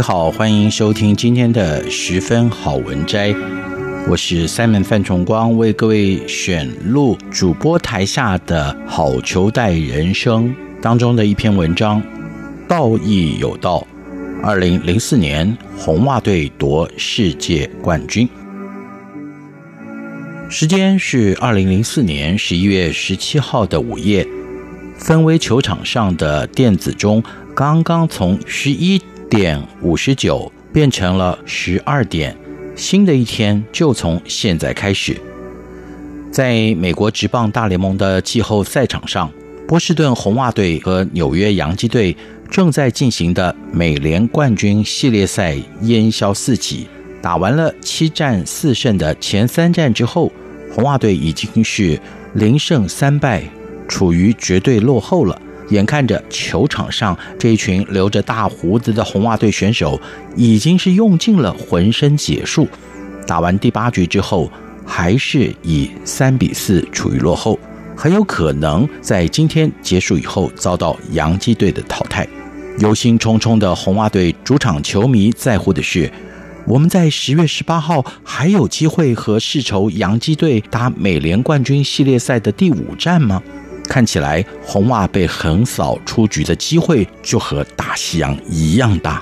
位好，欢迎收听今天的十分好文摘，我是 Simon 范崇光，为各位选录主播台下的好球带人生当中的一篇文章，道义有道。二零零四年红袜队夺世界冠军，时间是二零零四年十一月十七号的午夜，芬威球场上的电子钟刚刚从十一。点五十九变成了十二点，新的一天就从现在开始。在美国职棒大联盟的季后赛场上，波士顿红袜队和纽约洋基队正在进行的美联冠军系列赛烟消四起。打完了七战四胜的前三战之后，红袜队已经是零胜三败，处于绝对落后了。眼看着球场上这一群留着大胡子的红袜队选手已经是用尽了浑身解数，打完第八局之后，还是以三比四处于落后，很有可能在今天结束以后遭到洋基队的淘汰。忧心忡忡的红袜队主场球迷在乎的是，我们在十月十八号还有机会和世仇洋基队打美联冠军系列赛的第五战吗？看起来红袜被横扫出局的机会就和大西洋一样大，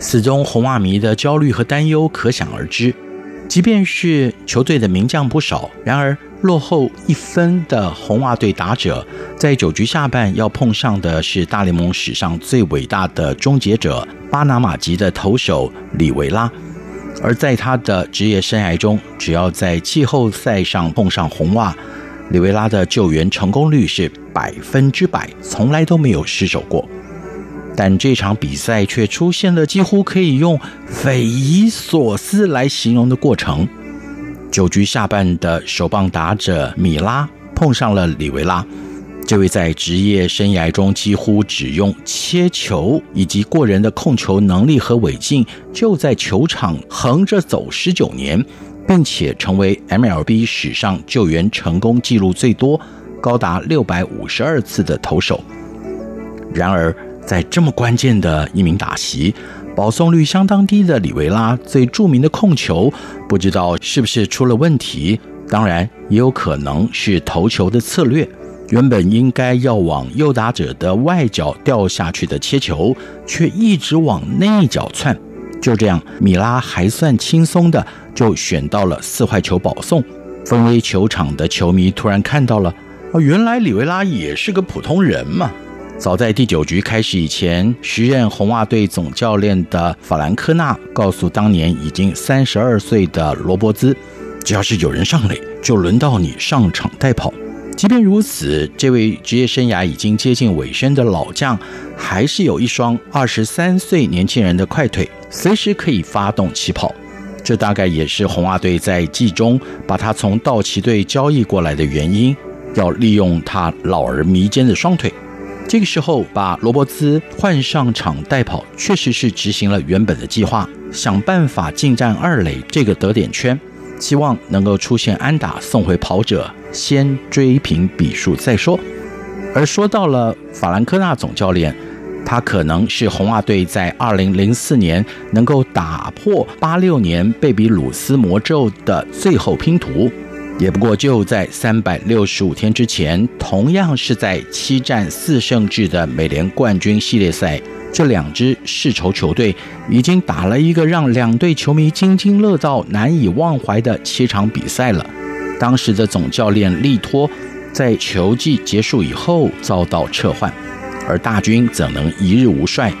死忠红袜迷的焦虑和担忧可想而知。即便是球队的名将不少，然而落后一分的红袜队打者，在九局下半要碰上的是大联盟史上最伟大的终结者——巴拿马籍的投手里维拉。而在他的职业生涯中，只要在季后赛上碰上红袜，里维拉的救援成功率是百分之百，从来都没有失手过。但这场比赛却出现了几乎可以用匪夷所思来形容的过程。九局下半的首棒打者米拉碰上了里维拉，这位在职业生涯中几乎只用切球以及过人的控球能力和尾劲，就在球场横着走十九年。并且成为 MLB 史上救援成功纪录最多、高达六百五十二次的投手。然而，在这么关键的一名打席，保送率相当低的里维拉最著名的控球，不知道是不是出了问题。当然，也有可能是投球的策略，原本应该要往右打者的外角掉下去的切球，却一直往内角窜。就这样，米拉还算轻松的就选到了四坏球保送。芬威球场的球迷突然看到了，哦，原来里维拉也是个普通人嘛。早在第九局开始以前，时任红袜队总教练的法兰科纳告诉当年已经三十二岁的罗伯兹，只要是有人上垒，就轮到你上场带跑。即便如此，这位职业生涯已经接近尾声的老将，还是有一双二十三岁年轻人的快腿，随时可以发动起跑。这大概也是红袜队在季中把他从道奇队交易过来的原因，要利用他老而弥坚的双腿。这个时候把罗伯兹换上场带跑，确实是执行了原本的计划，想办法进占二垒这个得点圈。希望能够出现安打送回跑者，先追平比数再说。而说到了法兰科纳总教练，他可能是红袜队在2004年能够打破86年贝比鲁斯魔咒的最后拼图，也不过就在365天之前，同样是在七战四胜制的美联冠军系列赛这两支世仇球队已经打了一个让两队球迷津津乐道、难以忘怀的七场比赛了。当时的总教练利托在球季结束以后遭到撤换，而大军怎能一日无帅？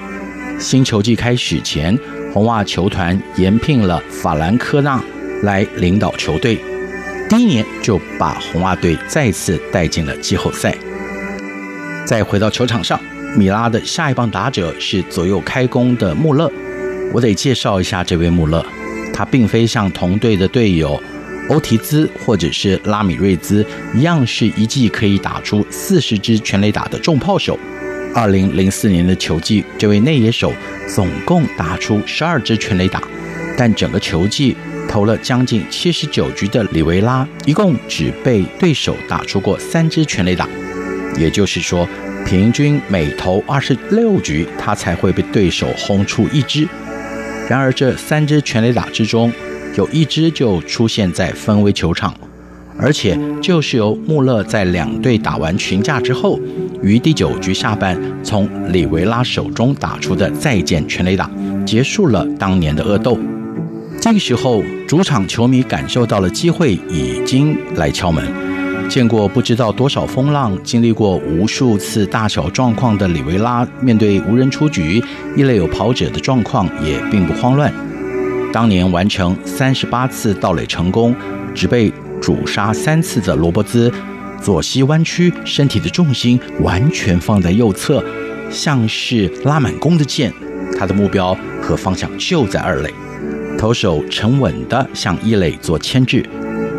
新球季开始前，红袜球团延聘了法兰科纳来领导球队，第一年就把红袜队再次带进了季后赛。再回到球场上，米拉的下一棒打者是左右开弓的穆勒。我得介绍一下这位穆勒，他并非像同队的队友欧提兹或者是拉米瑞兹一样，是一季可以打出四十支全垒打的重炮手。二零零四年的球季，这位内野手总共打出十二支全垒打，但整个球季投了将近七十九局的里维拉，一共只被对手打出过三支全垒打，也就是说，平均每投二十六局，他才会被对手轰出一支。然而，这三支全垒打之中，有一支就出现在分威球场。而且就是由穆勒在两队打完群架之后，于第九局下半从里维拉手中打出的再见全垒打，结束了当年的恶斗。这个时候，主场球迷感受到了机会已经来敲门。见过不知道多少风浪，经历过无数次大小状况的里维拉，面对无人出局、一垒有跑者的状况也并不慌乱。当年完成三十八次盗垒成功，只被主杀三次的罗伯兹，左膝弯曲，身体的重心完全放在右侧，像是拉满弓的箭。他的目标和方向就在二垒，投手沉稳地向一垒做牵制，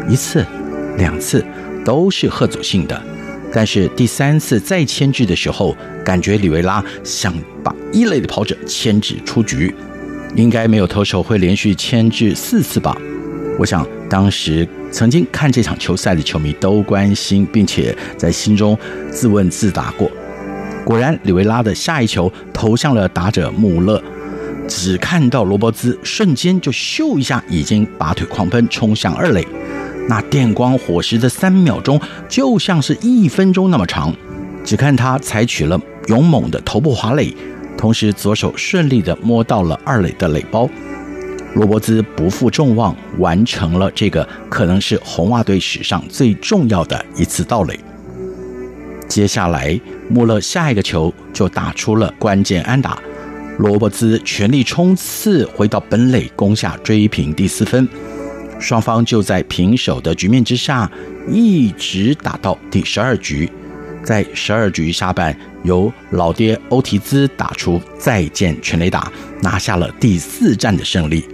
一次、两次都是贺阻性的，但是第三次再牵制的时候，感觉里维拉想把一垒的跑者牵制出局，应该没有投手会连续牵制四次吧。我想，当时曾经看这场球赛的球迷都关心，并且在心中自问自答过。果然，里维拉的下一球投向了打者穆勒，只看到罗伯兹瞬间就咻一下，已经拔腿狂奔冲向二垒。那电光火石的三秒钟，就像是一分钟那么长。只看他采取了勇猛的头部滑垒，同时左手顺利地摸到了二垒的垒包。罗伯兹不负众望，完成了这个可能是红袜队史上最重要的一次盗垒。接下来，穆勒下一个球就打出了关键安打，罗伯兹全力冲刺回到本垒攻下追平第四分。双方就在平手的局面之下，一直打到第十二局，在十二局下半，由老爹欧提兹打出再见全垒打，拿下了第四战的胜利。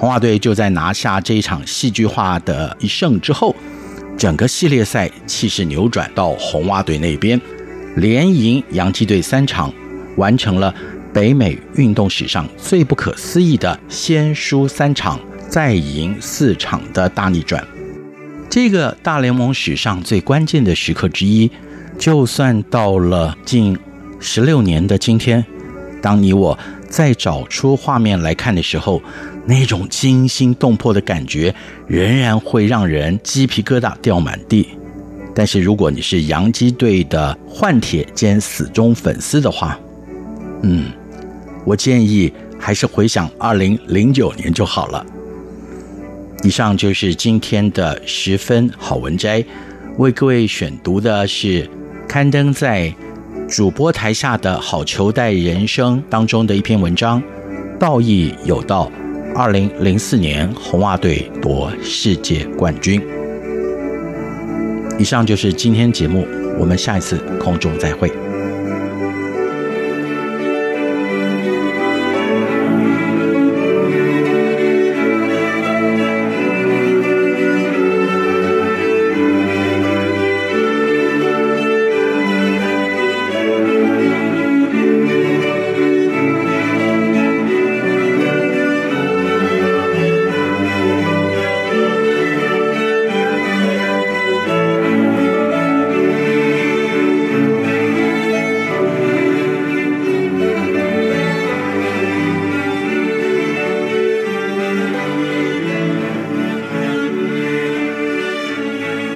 红袜队就在拿下这一场戏剧化的一胜之后，整个系列赛气势扭转到红袜队那边，连赢洋基队三场，完成了北美运动史上最不可思议的先输三场再赢四场的大逆转。这个大联盟史上最关键的时刻之一，就算到了近十六年的今天，当你我再找出画面来看的时候，那种惊心动魄的感觉仍然会让人鸡皮疙瘩掉满地。但是如果你是洋基队的换铁兼死忠粉丝的话，嗯，我建议还是回想二零零九年就好了。以上就是今天的十分好文摘，为各位选读的是刊登在主播台下的好球带人生当中的一篇文章，道义有道。二零零四年，红袜队夺世界冠军。以上就是今天节目，我们下一次空中再会。